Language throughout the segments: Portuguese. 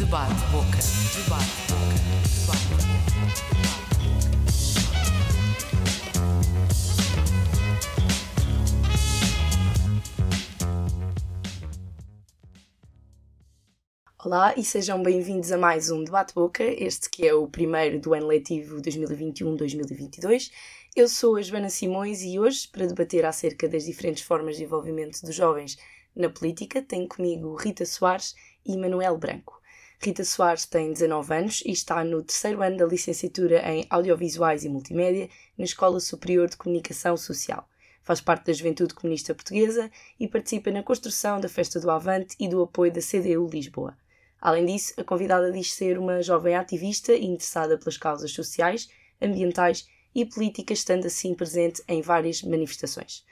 Debate Boca. Debate Boca. Debate Olá e sejam bem-vindos a mais um Debate Boca, este que é o primeiro do ano letivo 2021-2022. Eu sou a Joana Simões e hoje, para debater acerca das diferentes formas de envolvimento dos jovens na política, tenho comigo Rita Soares e Manuel Branco. Rita Soares tem 19 anos e está no terceiro ano da licenciatura em Audiovisuais e Multimédia na Escola Superior de Comunicação Social. Faz parte da Juventude Comunista Portuguesa e participa na construção da Festa do Avante e do apoio da CDU Lisboa. Além disso, a convidada diz ser uma jovem ativista interessada pelas causas sociais, ambientais e políticas, estando assim presente em várias manifestações.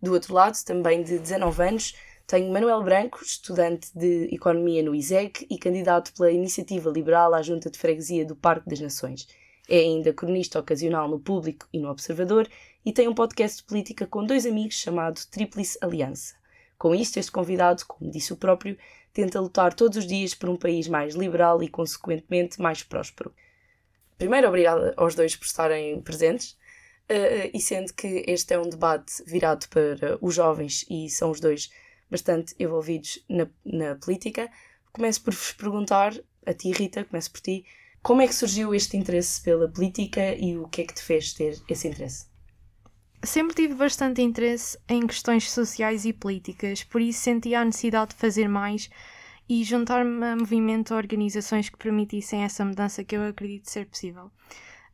Do outro lado, também de 19 anos, tenho Manuel Branco, estudante de Economia no ISEG e candidato pela Iniciativa Liberal à Junta de Freguesia do Parque das Nações. É ainda cronista ocasional no Público e no Observador e tem um podcast de política com dois amigos chamado Tríplice Aliança. Com isto, este convidado, como disse o próprio, tenta lutar todos os dias por um país mais liberal e, consequentemente, mais próspero. Primeiro, obrigada aos dois por estarem presentes, uh, e sendo que este é um debate virado para os jovens e são os dois bastante envolvidos na, na política, começo por vos perguntar, a ti, Rita, começo por ti, como é que surgiu este interesse pela política e o que é que te fez ter esse interesse? Sempre tive bastante interesse em questões sociais e políticas, por isso sentia a necessidade de fazer mais e juntar-me a movimento a organizações que permitissem essa mudança que eu acredito ser possível.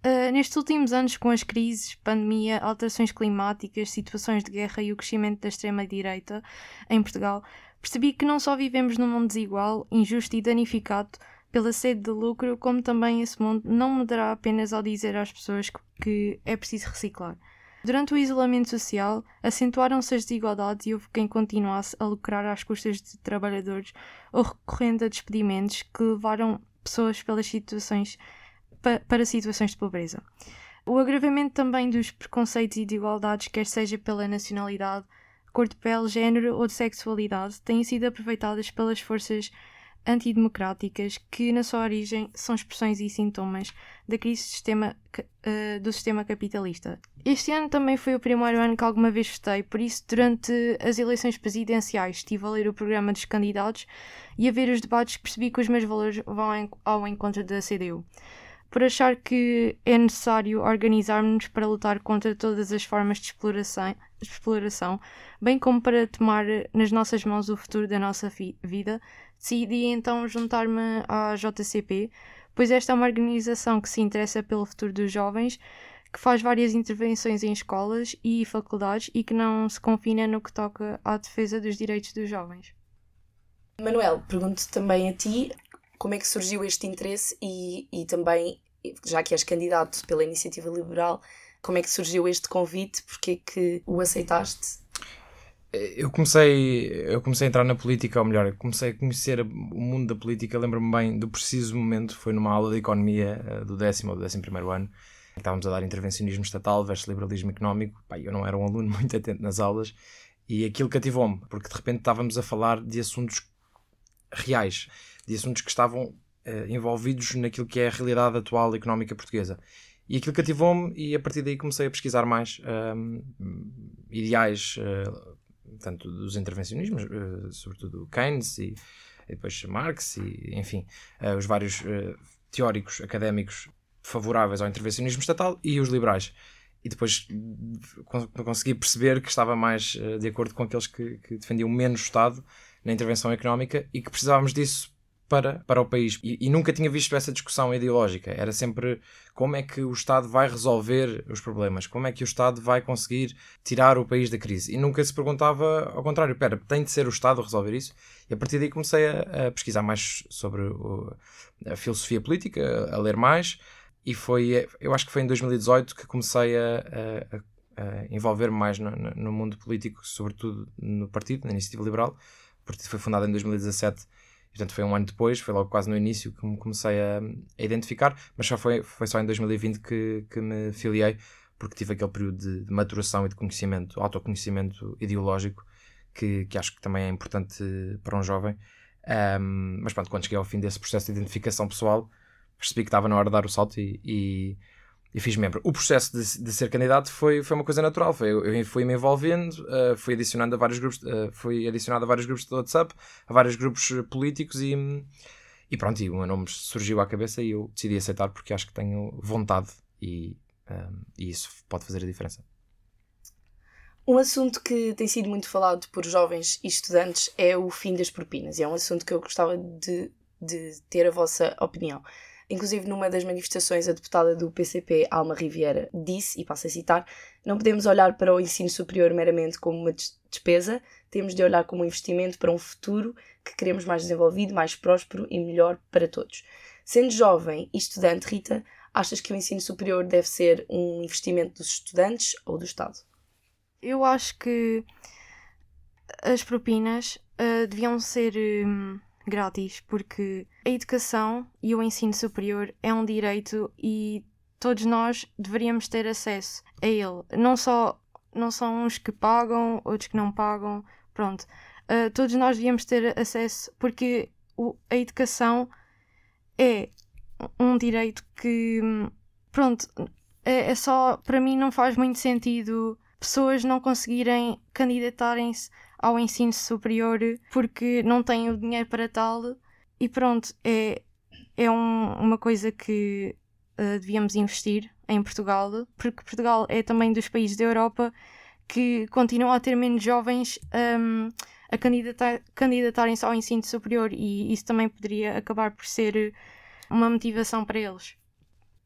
Uh, nestes últimos anos, com as crises, pandemia, alterações climáticas, situações de guerra e o crescimento da extrema-direita em Portugal, percebi que não só vivemos num mundo desigual, injusto e danificado pela sede de lucro, como também esse mundo não mudará apenas ao dizer às pessoas que é preciso reciclar. Durante o isolamento social, acentuaram-se as desigualdades e houve quem continuasse a lucrar às custas de trabalhadores ou recorrendo a despedimentos que levaram pessoas pelas situações, pa, para situações de pobreza. O agravamento também dos preconceitos e desigualdades, quer seja pela nacionalidade, cor de pele, género ou de sexualidade, têm sido aproveitadas pelas forças antidemocráticas que, na sua origem, são expressões e sintomas da crise do sistema, uh, do sistema capitalista. Este ano também foi o primeiro ano que alguma vez votei, por isso, durante as eleições presidenciais, estive a ler o programa dos candidatos e a ver os debates, percebi que os meus valores vão ao encontro da CDU. Por achar que é necessário organizarmos para lutar contra todas as formas de exploração, de exploração bem como para tomar nas nossas mãos o futuro da nossa vida, decidi então juntar-me à JCP, pois esta é uma organização que se interessa pelo futuro dos jovens, que faz várias intervenções em escolas e faculdades e que não se confina no que toca à defesa dos direitos dos jovens. Manuel, pergunto também a ti como é que surgiu este interesse e, e também, já que és candidato pela Iniciativa Liberal, como é que surgiu este convite? Porque é que o aceitaste? eu comecei, eu comecei a entrar na política, ou melhor, comecei a conhecer o mundo da política, lembro-me bem do preciso momento, foi numa aula de economia uh, do décimo ou do décimo primeiro ano, estávamos a dar intervencionismo estatal versus liberalismo económico, Pá, eu não era um aluno muito atento nas aulas, e aquilo cativou-me, porque de repente estávamos a falar de assuntos reais, de assuntos que estavam uh, envolvidos naquilo que é a realidade atual económica portuguesa. E aquilo cativou-me e a partir daí comecei a pesquisar mais um, ideais uh, tanto dos intervencionismos, uh, sobretudo Keynes e, e, depois Marx e, enfim, uh, os vários teóricos académicos favoráveis ao intervencionismo estatal e os liberais. E depois consegui perceber que estava mais de acordo com aqueles que, que defendiam menos Estado na intervenção económica e que precisávamos disso para, para o país. E, e, nunca tinha visto essa discussão ideológica. Era sempre como é que o Estado vai resolver os problemas, como é que o Estado vai conseguir tirar o país da crise. E nunca se perguntava ao contrário: espera, tem de ser o Estado a resolver isso? E a partir daí comecei a, a pesquisar mais sobre o, a filosofia política, a, a, ler mais. E foi, eu acho que foi em 2018 que comecei a, a envolver-me mais no, no, mundo político, sobretudo no partido, na Iniciativa Liberal. O partido foi fundado em 2017 Portanto, foi um ano depois, foi logo quase no início que me comecei a, a identificar, mas só foi, foi só em 2020 que, que me filiei, porque tive aquele período de, de maturação e de conhecimento, autoconhecimento ideológico, que, que acho que também é importante para um jovem. Um, mas pronto, quando cheguei ao fim desse processo de identificação pessoal, percebi que estava na hora de dar o salto e, e, e fiz membro. O processo de, de, ser candidato foi, foi uma coisa natural. Foi, eu, fui me envolvendo, uh, fui adicionando a vários grupos, uh, fui adicionado a vários grupos de WhatsApp, a vários grupos políticos e, e pronto, e o meu nome surgiu à cabeça e eu decidi aceitar porque acho que tenho vontade e, um, e isso pode fazer a diferença. Um assunto que tem sido muito falado por jovens e estudantes é o fim das propinas, e é um assunto que eu gostava de, de ter a vossa opinião. Inclusive, numa das manifestações, a deputada do PCP, Alma Riviera, disse, e passo a citar: Não podemos olhar para o ensino superior meramente como uma despesa, temos de olhar como um investimento para um futuro que queremos mais desenvolvido, mais próspero e melhor para todos. Sendo jovem e estudante, Rita, achas que o ensino superior deve ser um investimento dos estudantes ou do Estado? eu acho que as propinas uh, deviam ser um, grátis, porque a educação e o ensino superior é um direito e todos nós deveríamos ter acesso a ele. Não só não são uns que pagam, outros que não pagam, pronto. Uh, todos nós devíamos ter acesso, porque o, a educação é um direito que, pronto, é, é só, para mim não faz muito sentido pessoas não conseguirem candidatarem-se ao ensino superior porque não têm o dinheiro para tal e pronto, é, é um, uma coisa que uh, devíamos investir em Portugal, porque Portugal é também dos países da Europa que continuam a ter menos jovens um, a candidatar, candidatarem-se ao ensino superior e isso também poderia acabar por ser uma motivação para eles.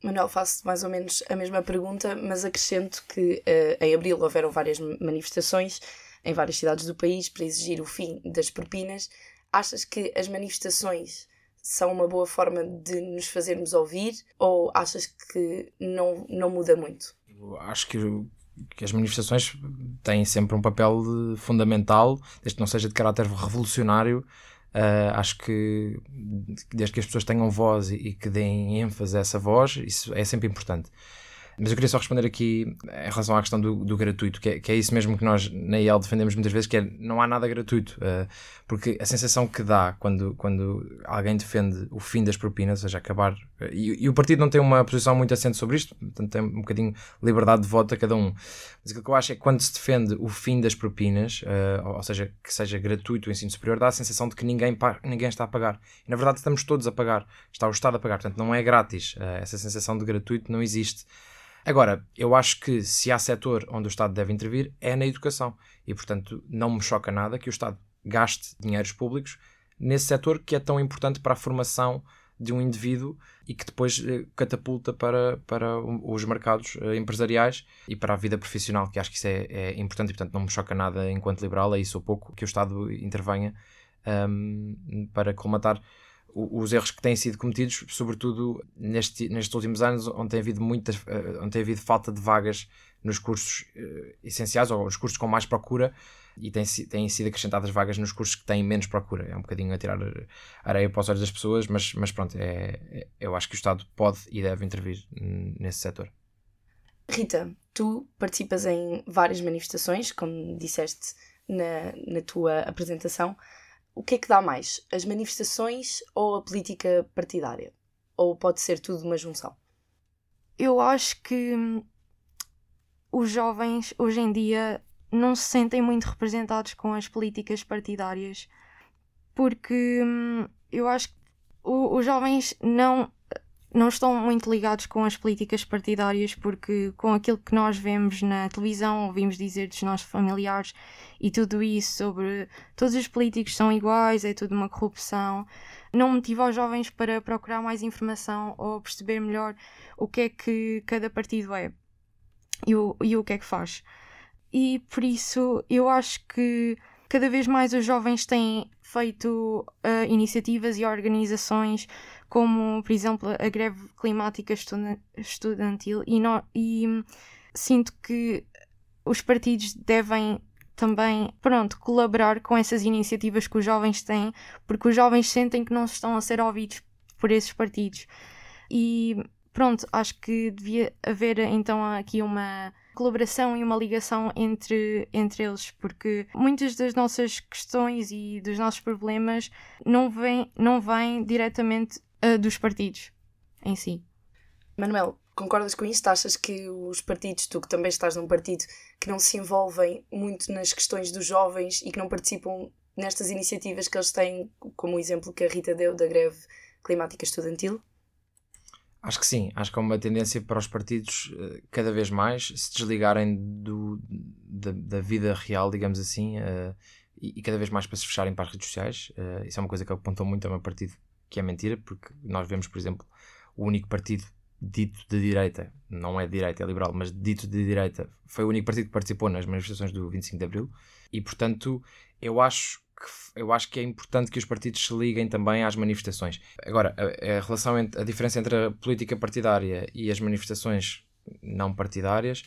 Manuel, faço mais ou menos a mesma pergunta, mas acrescento que uh, em abril houveram várias manifestações em várias cidades do país para exigir o fim das propinas. Achas que as manifestações são uma boa forma de nos fazermos ouvir ou achas que não, não muda muito? Eu acho que, que as manifestações têm sempre um papel fundamental, desde que não seja de caráter revolucionário, Uh, acho que desde que as pessoas tenham voz e, e, que deem ênfase a essa voz, isso é sempre importante. Mas eu queria só responder aqui em relação à questão do, do gratuito, que é, que é, isso mesmo que nós na IEL defendemos muitas vezes, que é não há nada gratuito. Uh, porque a sensação que dá quando, quando alguém defende o fim das propinas, ou seja, acabar. Uh, e, e, o partido não tem uma posição muito assente sobre isto, portanto tem um bocadinho liberdade de voto a cada um. Mas o que eu acho é que quando se defende o fim das propinas, uh, ou seja, que seja gratuito o ensino superior, dá a sensação de que ninguém, ninguém está a pagar. E na verdade estamos todos a pagar, está o Estado a pagar, portanto não é grátis. essa sensação de gratuito não existe. Agora, eu acho que se há setor onde o Estado deve intervir é na educação. E, portanto, não me choca nada que o Estado gaste dinheiros públicos nesse setor que é tão importante para a formação de um indivíduo e que depois eh, catapulta para, para os mercados eh, empresariais e para a vida profissional, que acho que isso é, é importante e, portanto, não me choca nada enquanto liberal, é isso ou pouco que o Estado intervenha um, para colmatar os erros que têm sido cometidos, sobretudo neste, nestes últimos anos, onde tem havido muitas, uh, onde tem havido falta de vagas nos cursos uh, essenciais ou nos cursos com mais procura e têm, têm sido acrescentadas vagas nos cursos que têm menos procura. É um bocadinho a tirar areia para os olhos das pessoas, mas, mas pronto, é, é, eu acho que o Estado pode e deve intervir nesse setor. Rita, tu participas em várias manifestações, como disseste na, na tua apresentação o que é que dá mais? As manifestações ou a política partidária? Ou pode ser tudo uma junção? Eu acho que hum, os jovens hoje em dia não se sentem muito representados com as políticas partidárias porque hum, eu acho que os jovens não não estão muito ligados com as políticas partidárias porque com aquilo que nós vemos na televisão, ouvimos dizer dos nossos familiares e tudo isso sobre todos os políticos são iguais, é tudo uma corrupção, não motiva os jovens para procurar mais informação ou perceber melhor o que é que cada partido é e o, e o que é que faz. E por isso eu acho que cada vez mais os jovens têm feito uh, iniciativas e organizações como, por exemplo, a greve climática estudantil, e, e sinto que os partidos devem também, pronto, colaborar com essas iniciativas que os jovens têm, porque os jovens sentem que não estão a ser ouvidos por esses partidos. E pronto, acho que devia haver então aqui uma colaboração e uma ligação entre, entre eles, porque muitas das nossas questões e dos nossos problemas não vêm, não vêm diretamente uh, dos partidos em si. Manuel, concordas com isto? Achas que os partidos, tu que também estás num partido, que não se envolvem muito nas questões dos jovens e que não participam nestas iniciativas que eles têm, como o exemplo que a Rita deu da greve climática estudantil? Acho que sim, acho que há uma tendência para os partidos uh, cada vez mais se desligarem do, da, da vida real, digamos assim, uh, e, e, cada vez mais para se fecharem para as redes sociais. Uh, isso é uma coisa que apontou muito ao meu partido, que é mentira, porque nós vemos, por exemplo, o único partido dito de direita, não é de direita, é liberal, mas dito de direita, foi o único partido que participou nas manifestações do 25 de Abril, e portanto eu acho que, eu acho que é importante que os partidos se liguem também às manifestações. Agora, a, a relação entre, a diferença entre a política partidária e as manifestações não partidárias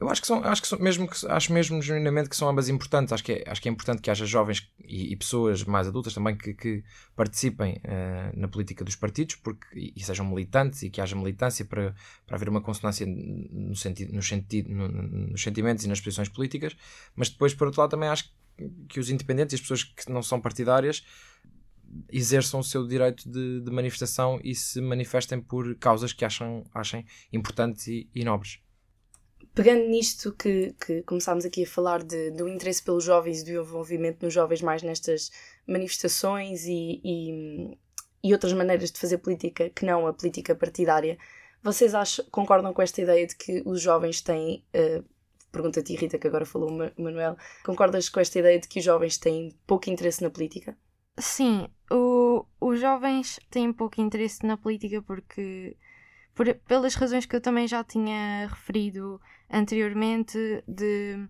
eu acho que são, acho que são mesmo que, acho mesmo genuinamente que são ambas importantes. Acho que é, acho que é importante que haja jovens e, e pessoas mais adultas também que, que participem uh, na política dos partidos porque, e, e, sejam militantes e que haja militância para, para haver uma consonância no sentido, no sentido, no, nos sentimentos e nas posições políticas. Mas depois, por outro lado, também acho que os independentes e as pessoas que não são partidárias exerçam o seu direito de, de manifestação e se manifestem por causas que acham, achem importantes e, e nobres pegando nisto que, que começámos aqui a falar de, do interesse pelos jovens e do envolvimento nos jovens mais nestas manifestações e, e, e, outras maneiras de fazer política que não a política partidária, vocês acham, concordam com esta ideia de que os jovens têm. Uh, Pergunta-te, Rita, que agora falou o Manuel. Concordas com esta ideia de que os jovens têm pouco interesse na política? Sim, o, os jovens têm pouco interesse na política porque por, pelas razões que eu também já tinha referido anteriormente, de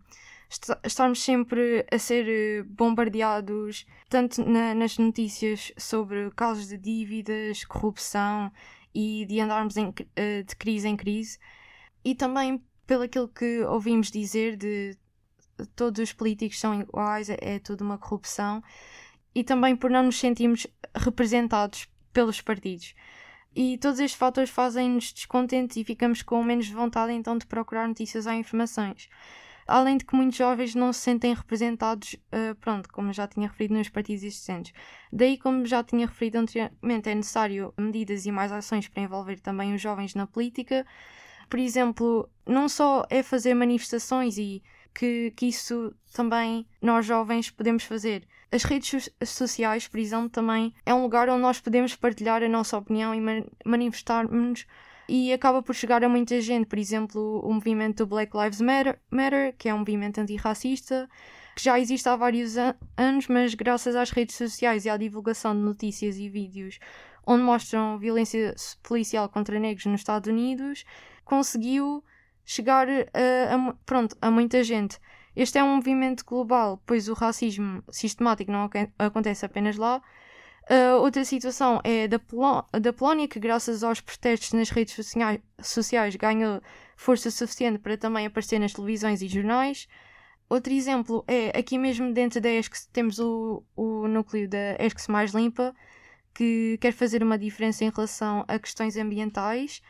estarmos sempre a ser eh, bombardeados, tanto na, nas notícias sobre casos de dívidas, corrupção e de andarmos em, eh, de crise em crise, e também pelo aquilo que ouvimos dizer de todos os políticos são iguais, é, é tudo uma corrupção, e também por não nos sentirmos representados pelos partidos. E todos estes fatores fazem-nos descontentes e ficamos com menos vontade então de procurar notícias ou informações. Além de que muitos jovens não se sentem representados, uh, pronto, como já tinha referido nos partidos existentes. Daí, como já tinha referido anteriormente, é necessário medidas e mais ações para envolver também os jovens na política. Por exemplo, não só é fazer manifestações e que, que isso também nós jovens podemos fazer, as redes sociais, por exemplo, também é um lugar onde nós podemos partilhar a nossa opinião e manifestarmos e acaba por chegar a muita gente. Por exemplo, o movimento do Black Lives Matter, Matter que é um movimento antirracista, que já existe há vários an anos, mas graças às redes sociais e à divulgação de notícias e vídeos onde mostram violência policial contra negros nos Estados Unidos, conseguiu chegar a, a, pronto, a muita gente. Este é um movimento global, pois o racismo sistemático não acontece apenas lá. Uh, outra situação é da, da Polónia, que graças aos protestos nas redes sociais, sociais ganhou força suficiente para também aparecer nas televisões e jornais. Outro exemplo é aqui mesmo dentro da ESCS temos o, o núcleo da ESCS Mais Limpa, que quer fazer uma diferença em relação a questões ambientais,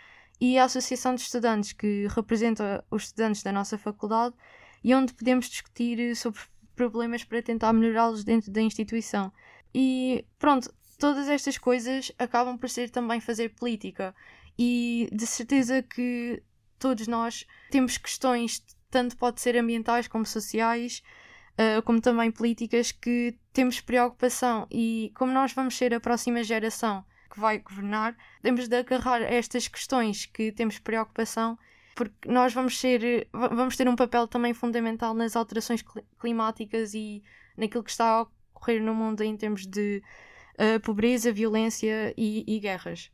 e a Associação de Estudantes, que representa os estudantes da nossa faculdade e onde podemos discutir eh, sobre problemas para tentar melhorá-los dentro da instituição. E pronto, todas estas coisas acabam por ser também fazer política. E de certeza que todos nós temos questões, tanto pode ser ambientais como sociais, uh, como também políticas, que temos preocupação. E como nós vamos ser a próxima geração que vai governar, temos de agarrar estas questões que temos preocupação porque nós vamos ser vamos ter um papel também fundamental nas alterações climáticas e naquilo que está a ocorrer no mundo em termos de uh, pobreza, violência e, e, guerras.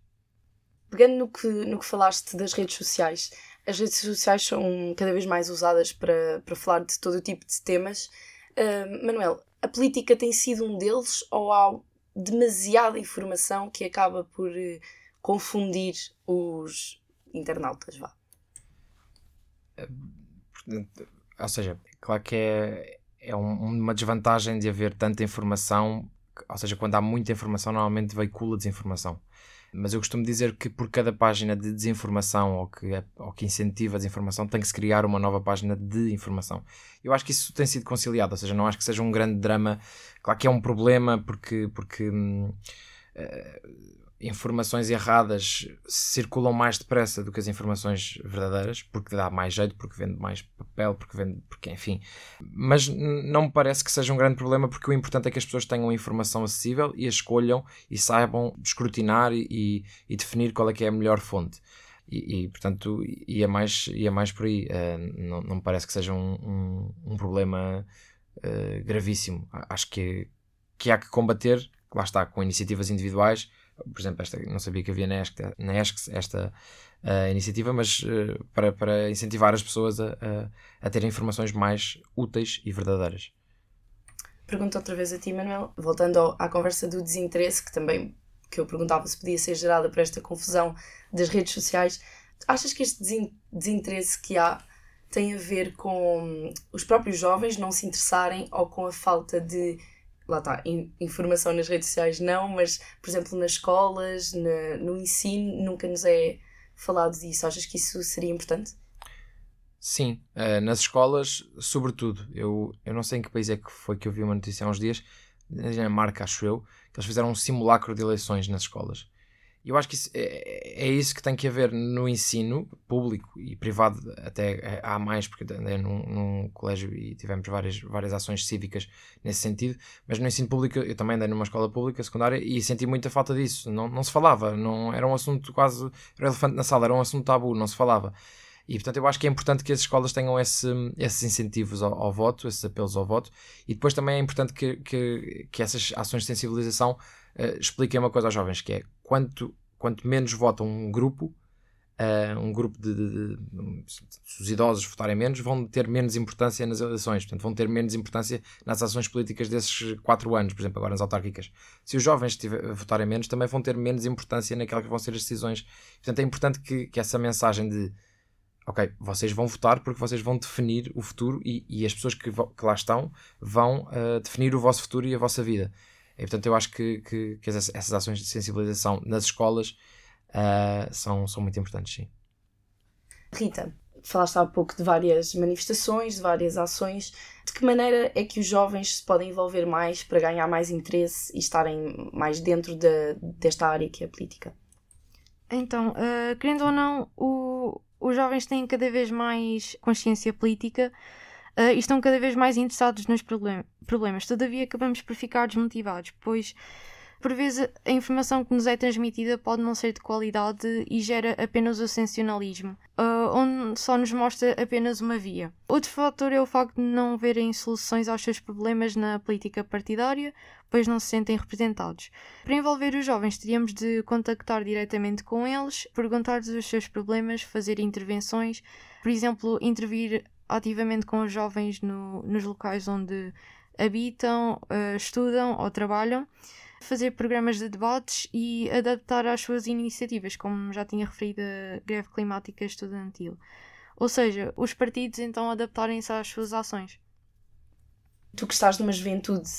Pegando no que, no que falaste das redes sociais, as redes sociais são cada vez mais usadas para, para falar de todo o tipo de temas. Uh, Manuel, a política tem sido um deles ou há demasiada informação que acaba por uh, confundir os internautas? Vá? ou seja, claro que é, é um, uma desvantagem de haver tanta informação, ou seja, quando há muita informação, normalmente veicula desinformação. Mas eu costumo dizer que por cada página de desinformação ou que, é, ou que incentiva a desinformação tem que se criar uma nova página de informação. Eu acho que isso tem sido conciliado, ou seja, não acho que seja um grande drama. Claro que é um problema porque. porque hum, uh, informações erradas circulam mais depressa do que as informações verdadeiras, porque dá mais jeito, porque vende mais papel, porque vende, porque enfim. Mas não me parece que seja um grande problema, porque o importante é que as pessoas tenham informação acessível e a escolham e saibam escrutinar e, e definir qual é que é a melhor fonte. E, e portanto, ia mais, ia mais por aí. Uh, não, não me parece que seja um, um, um problema uh, gravíssimo. Acho que, que há que combater, lá está, com iniciativas individuais por exemplo, esta, não sabia que havia na ESC, na ESC esta uh, iniciativa, mas uh, para, para incentivar as pessoas a, a, a terem informações mais úteis e verdadeiras. Pergunto outra vez a ti, Manuel, voltando ao, à conversa do desinteresse, que também que eu perguntava se podia ser gerada por esta confusão das redes sociais. Achas que este desinteresse que há tem a ver com os próprios jovens não se interessarem ou com a falta de lá está, informação nas redes sociais não, mas, por exemplo, nas escolas, na, no ensino, nunca nos é falado disso. Achas que isso seria importante? Sim, uh, nas escolas, sobretudo. Eu, eu não sei em que país é que foi que eu vi uma notícia há uns dias, na Dinamarca, acho eu, que eles fizeram um simulacro de eleições nas escolas eu acho que isso, é, é, isso que tem que haver no ensino público e privado, até há mais, porque andei num, num, colégio e tivemos várias, várias ações cívicas nesse sentido, mas no ensino público, eu também andei numa escola pública secundária e senti muita falta disso. Não, não se falava, não, era um assunto quase. Era elefante na sala, era um assunto tabu, não se falava. E portanto eu acho que é importante que as escolas tenham esse, esses incentivos ao, ao, voto, esses apelos ao voto, e depois também é importante que, que, que essas ações de sensibilização uh, expliquem uma coisa aos jovens, que é quanto, quanto menos votam um grupo, uh, um grupo de, de, de, se os idosos votarem menos, vão ter menos importância nas eleições, portanto vão ter menos importância nas ações políticas desses quatro anos, por exemplo, agora nas autárquicas. Se os jovens tiver, votarem menos, também vão ter menos importância naquelas que vão ser as decisões. Portanto, é importante que, que essa mensagem de ok, vocês vão votar porque vocês vão definir o futuro e, e as pessoas que, que, lá estão vão uh, definir o vosso futuro e a vossa vida. E, portanto, eu acho que, que, que essas, essas, ações de sensibilização nas escolas uh, são, são muito importantes, sim. Rita, falaste há pouco de várias manifestações, de várias ações. De que maneira é que os jovens se podem envolver mais para ganhar mais interesse e estarem mais dentro de, desta área que é a política? Então, uh, querendo ou não, o, os jovens têm cada vez mais consciência política uh, e estão cada vez mais interessados nos problem problemas. Todavia, acabamos por ficar desmotivados, pois por vezes a informação que nos é transmitida pode não ser de qualidade e gera apenas o sensacionalismo, uh, onde só nos mostra apenas uma via. Outro fator é o facto de não verem soluções aos seus problemas na política partidária, pois não se sentem representados. Para envolver os jovens, teríamos de contactar diretamente com eles, perguntar-lhes os seus problemas, fazer intervenções, por exemplo, intervir ativamente com os jovens no, nos locais onde habitam, uh, estudam ou trabalham fazer programas de debates e adaptar às suas iniciativas, como já tinha referido a greve climática estudantil. Ou seja, os partidos então adaptarem-se às suas ações. Tu que estás numa juventude,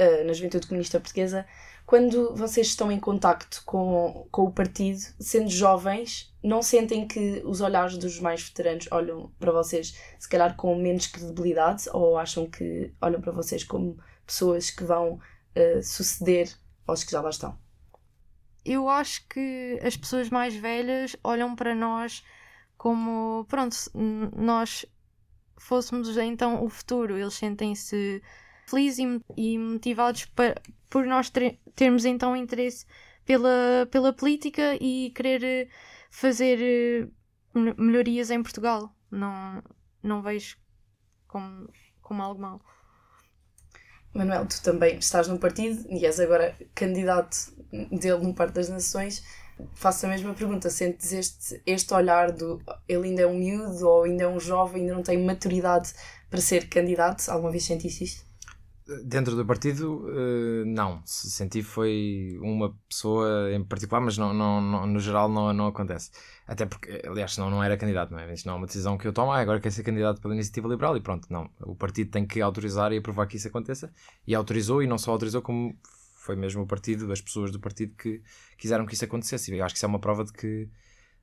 uh, na juventude comunista portuguesa, quando vocês estão em contacto com, com o partido, sendo jovens, não sentem que os olhares dos mais veteranos olham para vocês, se calhar, com menos credibilidade, ou acham que olham para vocês como pessoas que vão uh, suceder aos que já lá estão? Eu acho que as pessoas mais velhas olham para nós como, pronto, nós fôssemos então o futuro. Eles sentem-se felizes e motivados para, por nós termos então interesse pela, pela política e querer eh, fazer eh, melhorias em Portugal. Não, não vejo como, como algo mau. Manuel, tu também estás num partido e és agora candidato dele num Partido das Nações. Faço a mesma pergunta: sentes este, este olhar do ele ainda é um miúdo ou ainda é um jovem, ainda não tem maturidade para ser candidato? Alguma vez sentiste isto? Dentro do partido, eh, não. Senti foi uma pessoa em particular, mas não, não, não, no geral não, não acontece. Até porque, aliás, senão não era candidato, não é? Isto não é uma decisão que eu tomo, ah, agora quer ser candidato pela Iniciativa Liberal e pronto, não. O partido tem que autorizar e aprovar que isso aconteça. E autorizou, e não só autorizou, como foi mesmo o partido, as pessoas do partido que quiseram que isso acontecesse. E eu acho que isso é uma prova de que,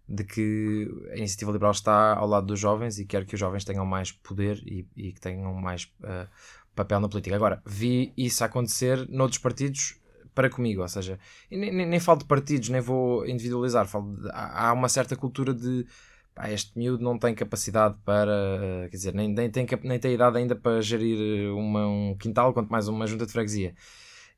de que a iniciativa liberal está ao lado dos jovens e quer que os jovens tenham mais poder e, e que tenham mais uh, papel na política. Agora, vi isso acontecer noutros partidos para comigo, ou seja, nem, nem, nem falo de partidos, nem vou individualizar, falo de, há, uma certa cultura de pá, este miúdo não tem capacidade para, quer dizer, nem, nem, tem, nem tem idade ainda para gerir uma, um quintal, quanto mais uma junta de freguesia.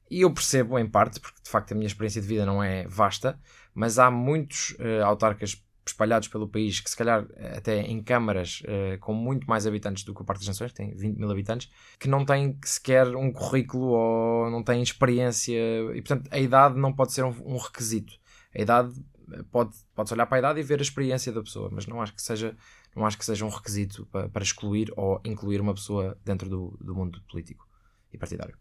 E eu percebo em parte, porque de facto a minha experiência de vida não é vasta, mas há muitos uh, autarcas espalhados pelo país que se calhar até em câmaras uh, com muito mais habitantes do que o Parque das Nações, tem 20 mil habitantes, que não têm sequer um currículo ou não têm experiência e portanto a idade não pode ser um, um requisito. A idade eh, pode, pode olhar para a idade e ver a experiência da pessoa, mas não acho que seja, não acho que seja um requisito para, para excluir ou incluir uma pessoa dentro do, do mundo político e partidário.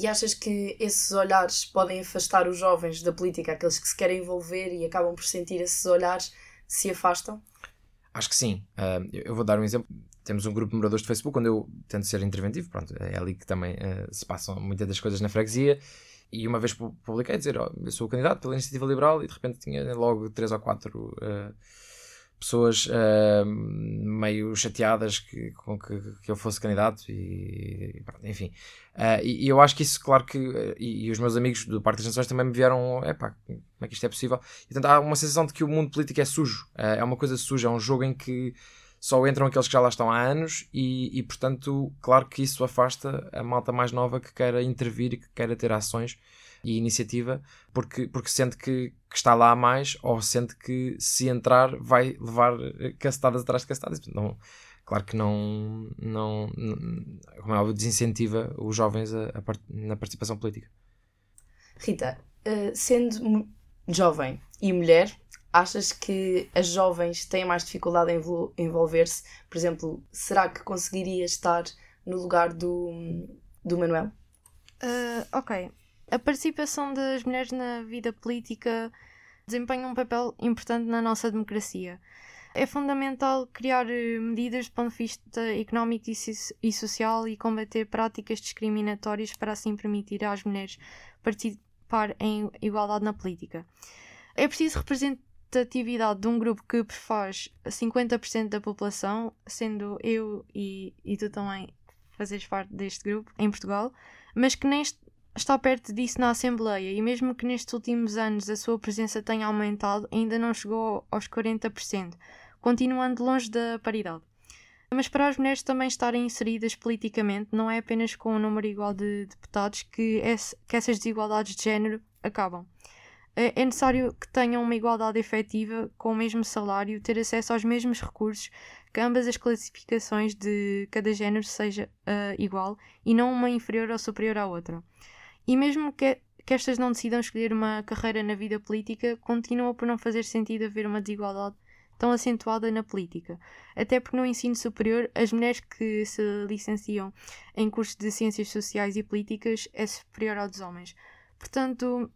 E achas que esses olhares podem afastar os jovens da política, aqueles que se querem envolver e acabam por sentir esses olhares, se afastam? Acho que sim. Uh, eu vou dar um exemplo. Temos um grupo de moradores de Facebook onde eu tento ser interventivo. Pronto, é ali que também uh, se passam muitas das coisas na freguesia. E uma vez publiquei dizer: oh, eu sou o candidato pela Iniciativa Liberal e de repente tinha logo três ou quatro. Uh, pessoas uh, meio chateadas que, com que, que, eu fosse candidato e, enfim. Uh, e, e, eu acho que isso claro que e, e, os meus amigos do Parque das Nações também me vieram epá, como é que isto é possível? E, portanto há uma sensação de que o mundo político é sujo. Uh, é uma coisa suja, é um jogo em que só entram aqueles que já lá estão há anos e, portanto claro que isso afasta a malta mais nova que queira intervir e que queira ter ações e iniciativa porque, porque sente que, que, está lá a mais ou sente que se entrar vai levar eh, cacetadas atrás de cacetadas. Não, claro que não, não, não como é óbvio, desincentiva os jovens a, a part, na participação política. Rita, uh, sendo jovem e mulher, achas que as jovens têm mais dificuldade em envolver-se? Por exemplo, será que conseguiria estar no lugar do, do Manuel? Uh, ok. A participação das mulheres na vida política desempenha um papel importante na nossa democracia. É fundamental criar eh, medidas do ponto de vista económico e social e combater práticas discriminatórias para assim permitir às mulheres participar em igualdade na política. É preciso representatividade de um grupo que prefaz 50% da população, sendo eu e, e tu também fazeres parte deste grupo em Portugal, mas que neste está perto disso na Assembleia e, mesmo que nestes últimos anos a sua presença tenha aumentado, ainda não chegou aos 40%, continuando longe da paridade. Mas para as mulheres também estarem inseridas politicamente, não é apenas com um número igual de deputados que, esse, que essas desigualdades de género acabam. É, é necessário que tenham uma igualdade efetiva, com o mesmo salário, ter acesso aos mesmos recursos, que ambas as classificações de cada género seja uh, igual e não uma inferior ou superior à outra. E mesmo que, que estas não decidam escolher uma carreira na vida política, continua por não fazer sentido haver uma desigualdade tão acentuada na política. Até porque no ensino superior, as mulheres que se licenciam em cursos de ciências sociais e políticas é superior ao dos homens. Portanto,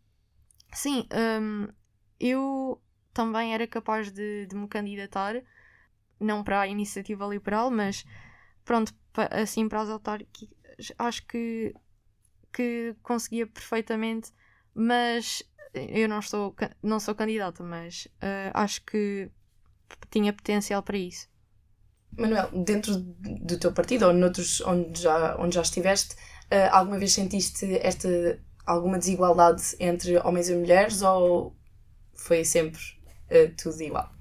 sim, um, eu também era capaz de, de, me candidatar, não para a iniciativa liberal, mas pronto, assim para as autárquicas, acho que que conseguia perfeitamente, mas eu não, estou, não sou candidata, mas uh, acho que tinha potencial para isso. Manuel, dentro do teu partido ou noutros onde já, onde já estiveste, uh, alguma vez sentiste esta alguma desigualdade entre homens e mulheres ou foi sempre uh, tudo igual?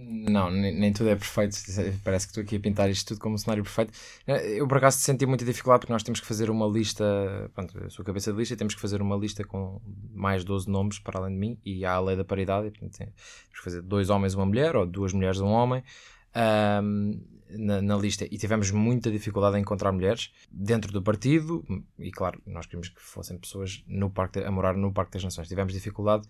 Não, nem, nem, tudo é perfeito. Parece que estou aqui a pintar isto tudo como um cenário perfeito. Eu, por acaso, senti muita dificuldade porque nós temos que fazer uma lista. Pronto, eu cabeça de lista temos que fazer uma lista com mais 12 nomes para além de mim e há a lei da paridade. Temos que fazer dois homens uma mulher ou duas mulheres um homem. Um, na, na, lista e tivemos muita dificuldade em encontrar mulheres dentro do partido e claro, nós queríamos que fossem pessoas no parque, a morar no Parque das Nações. Tivemos dificuldade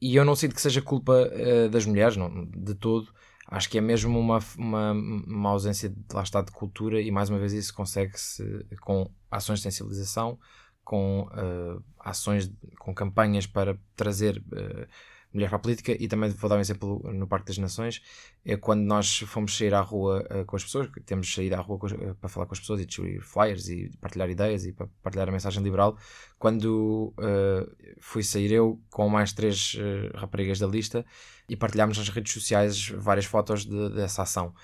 e eu não sinto que seja culpa uh, das mulheres, não, de todo. Acho que é mesmo uma, uma, uma ausência de, lá está, de cultura e mais uma vez isso consegue-se com ações de sensibilização, com uh, ações, com campanhas para trazer uh, mulheres para a política e também vou dar um exemplo no Parque das Nações, é quando nós fomos sair à rua uh, com as pessoas, temos saído à rua uh, para falar com as pessoas e distribuir flyers e partilhar ideias e para partilhar a mensagem liberal, quando uh, fui sair eu com mais três raparigas da lista e partilhámos nas redes sociais várias fotos de, dessa ação.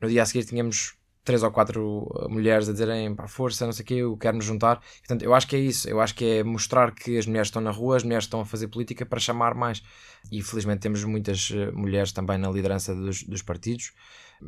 No dia a seguir tínhamos três ou quatro uh, mulheres a dizerem pá, força, não sei o quê, eu quero me juntar. Portanto, eu acho que é isso. Eu acho que é mostrar que as mulheres estão na rua, as mulheres estão a fazer política para chamar mais. E felizmente temos muitas uh, mulheres também na liderança dos, dos partidos.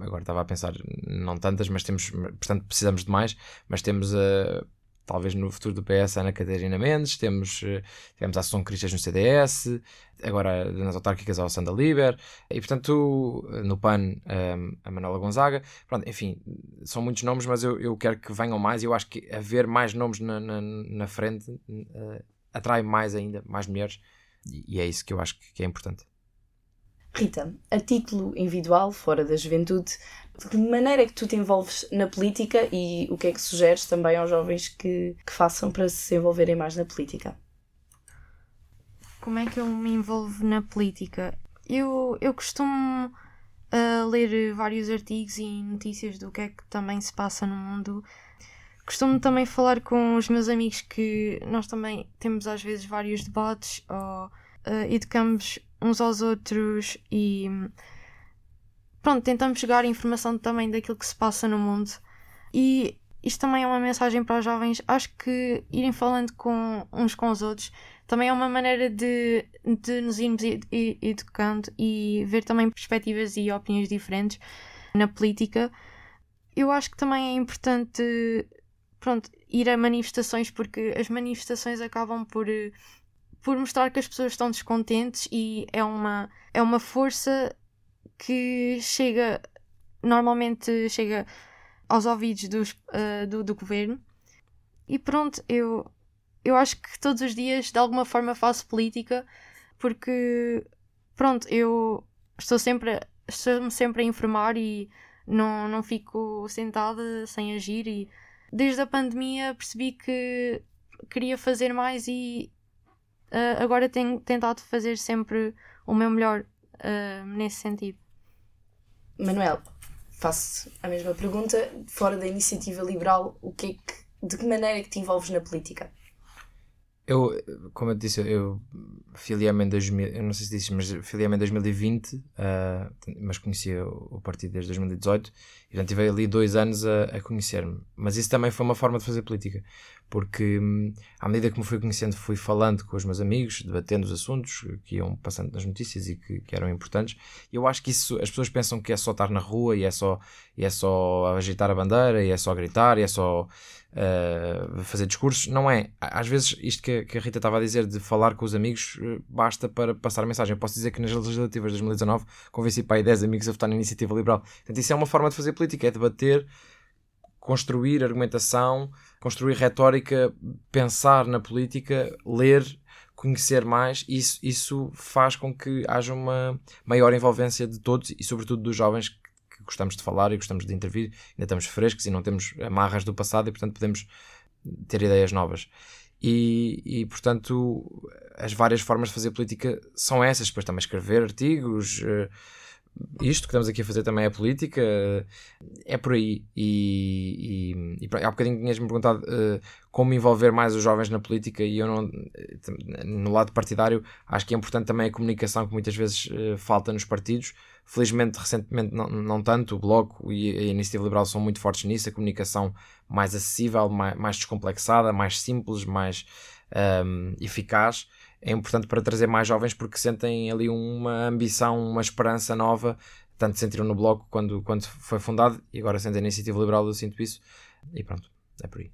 Agora estava a pensar, não tantas, mas temos, portanto, precisamos de mais. Mas temos uh, talvez no futuro do PS, Ana Catarina Mendes, temos, eh, temos a Ação Cristas no CDS, agora nas autárquicas a Sanda Liber, e portanto no PAN ehm, a Manuela Gonzaga, pronto, enfim, são muitos nomes, mas eu, eu quero que venham mais, eu acho que haver mais nomes na, na, na frente uh, atrai mais ainda, mais mulheres, e, e é isso que eu acho que é importante. Rita, a título individual, fora da juventude, de que maneira é que tu te envolves na política e o que é que sugeres também aos jovens que, que façam para se envolverem mais na política? Como é que eu me envolvo na política? Eu, eu costumo uh, ler vários artigos e notícias do que é que também se passa no mundo. Costumo também falar com os meus amigos que nós também temos às vezes vários debates ou uh, educamos uns aos outros e pronto, tentamos chegar informação também daquilo que se passa no mundo. E isto também é uma mensagem para os jovens. Acho que irem falando com uns com os outros também é uma maneira de, de nos irmos educando e ver também perspectivas e opiniões diferentes na política. Eu acho que também é importante pronto, ir a manifestações porque as manifestações acabam por por mostrar que as pessoas estão descontentes e é uma, é uma força que chega, normalmente chega aos ouvidos dos, uh, do, do governo. E pronto, eu, eu acho que todos os dias de alguma forma faço política porque pronto, eu estou sempre, estou sempre a informar e não, não fico sentada sem agir e desde a pandemia percebi que queria fazer mais e uh, agora tenho tentado fazer sempre o meu melhor uh, nesse sentido. Manuel, faço a mesma pergunta. Fora da iniciativa liberal, o que é que, de que maneira é que te envolves na política? Eu, como eu disse, eu filiei-me em 2000, eu não sei se disse, mas filiei-me em 2020, uh, mas conhecia o partido desde 2018 e já tive ali dois anos a, a conhecer-me. Mas isso também foi uma forma de fazer política, porque hum, à medida que me fui conhecendo, fui falando com os meus amigos, debatendo os assuntos que iam passando nas notícias e que, que eram importantes. E eu acho que isso, as pessoas pensam que é só estar na rua e é só, e é só agitar a bandeira e é só gritar e é só uh, fazer discursos. Não é. Às vezes, isto que, que a Rita estava a dizer de falar com os amigos eh, basta para passar a mensagem. Eu posso dizer que nas legislativas de 2019 convenci para aí 10 amigos a votar na iniciativa liberal. Portanto, isso é uma forma de fazer política, é debater, construir argumentação, construir retórica, pensar na política, ler, conhecer mais. Isso, isso faz com que haja uma maior envolvência de todos e, sobretudo, dos jovens gostamos de falar e gostamos de intervir, ainda estamos frescos e não temos amarras do passado e, portanto, podemos ter ideias novas. E, e, portanto, as várias formas de fazer política são essas. Depois também escrever artigos, uh, isto que estamos aqui a fazer também é política, uh, é por aí. E, e, e há bocadinho tinhas-me perguntado uh, como envolver mais os jovens na política e eu não, no lado partidário, acho que é importante também a comunicação que muitas vezes falta nos partidos Felizmente, recentemente, não, não tanto, o Bloco e a Iniciativa Liberal são muito fortes nisso, a comunicação mais acessível, mais, mais descomplexada, mais simples, mais um, eficaz. É importante para trazer mais jovens porque sentem ali uma ambição, uma esperança nova. Tanto sentiram no Bloco quando, quando foi fundado e agora sentem a Iniciativa Liberal, eu sinto isso. E pronto, é por aí.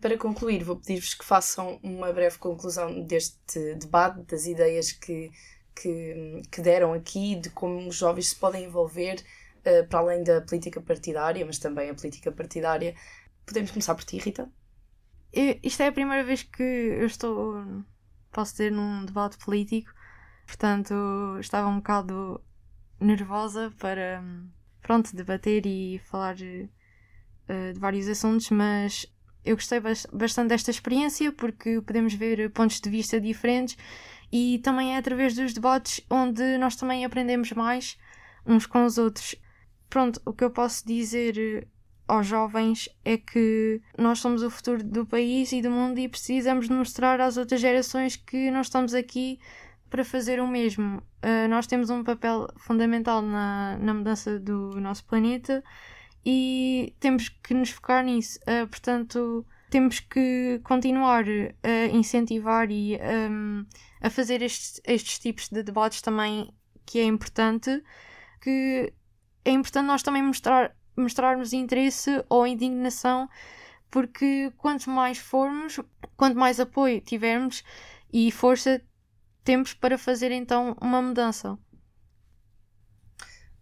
Para concluir, vou pedir-vos que façam uma breve conclusão deste debate, das ideias que que, que deram aqui de como os jovens se podem envolver uh, para além da política partidária, mas também a política partidária. Podemos começar por ti, Rita? Eu, isto é a primeira vez que eu estou, posso dizer, num debate político, portanto estava um bocado nervosa para, pronto, debater e falar uh, de vários assuntos, mas eu gostei bastante desta experiência porque podemos ver pontos de vista diferentes e também é através dos debates onde nós também aprendemos mais uns com os outros. Pronto, o que eu posso dizer eh, aos jovens é que nós somos o futuro do país e do mundo e precisamos mostrar às outras gerações que nós estamos aqui para fazer o mesmo. Uh, nós temos um papel fundamental na, na mudança do nosso planeta e temos que nos focar nisso. Uh, portanto, temos que continuar a incentivar e um, a fazer estes, estes tipos de debates também, que é importante, que é importante nós também mostrar, mostrarmos interesse ou indignação, porque quanto mais formos, quanto mais apoio tivermos e força temos para fazer então uma mudança.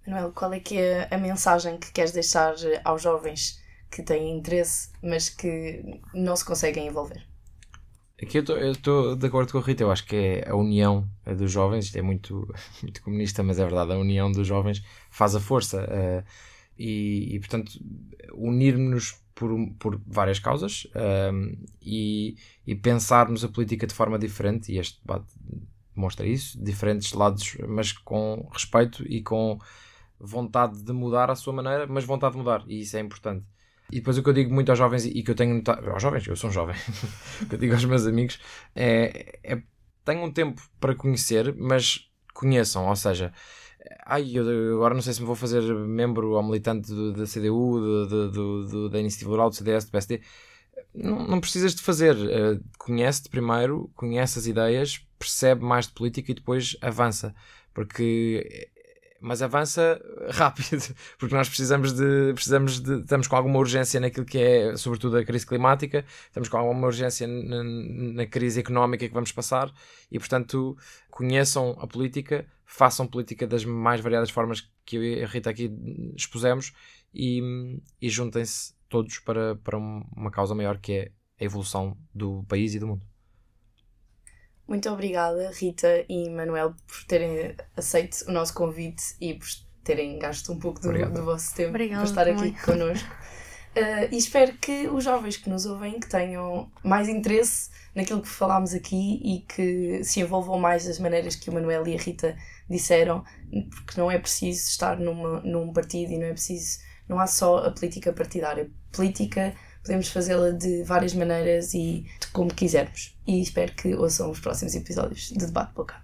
Manuel, qual é que é a mensagem que queres deixar aos jovens que têm interesse, mas que não se conseguem envolver? Aqui eu estou de acordo com a Rita, eu acho que é a união dos jovens, isto é muito, muito comunista, mas é verdade, a união dos jovens faz a força. Uh, e, e, portanto, unir-nos por, por várias causas uh, e, e pensarmos a política de forma diferente, e este debate mostra isso, diferentes lados, mas com respeito e com vontade de mudar a sua maneira, mas vontade de mudar, e isso é importante. E depois o que eu digo muito aos jovens e que eu tenho notado, aos jovens, eu sou um jovem, o que eu digo aos meus amigos é, é tenham um tempo para conhecer, mas conheçam, ou seja, ai, eu agora não sei se me vou fazer membro ou militante da CDU, do, do, do, da Iniciativa Liberal, do CDS, do PSD. Não, não precisas de fazer. Uh, conhece-te primeiro, conhece as ideias, percebe mais de política e depois avança. Porque mas avança rápido, porque nós precisamos de, precisamos de, estamos com alguma urgência naquilo que é, sobretudo, a crise climática, estamos com alguma urgência na, crise económica que vamos passar e, portanto, conheçam a política, façam política das mais variadas formas que eu e a Rita aqui expusemos e, e juntem-se todos para, para uma causa maior que é a evolução do país e do mundo. Muito obrigada, Rita e Manuel, por terem aceito o nosso convite e por terem gasto um pouco do, do vosso tempo Obrigada para estar também. aqui connosco. Uh, e espero que os jovens que nos ouvem que tenham mais interesse naquilo que falámos aqui e que se envolvam mais das maneiras que o Manuel e a Rita disseram, porque não é preciso estar numa, num partido e não é preciso, não há só a política partidária. Política podemos fazê-la de várias maneiras e de como quisermos. E espero que ouçam os próximos episódios de Debate Boca.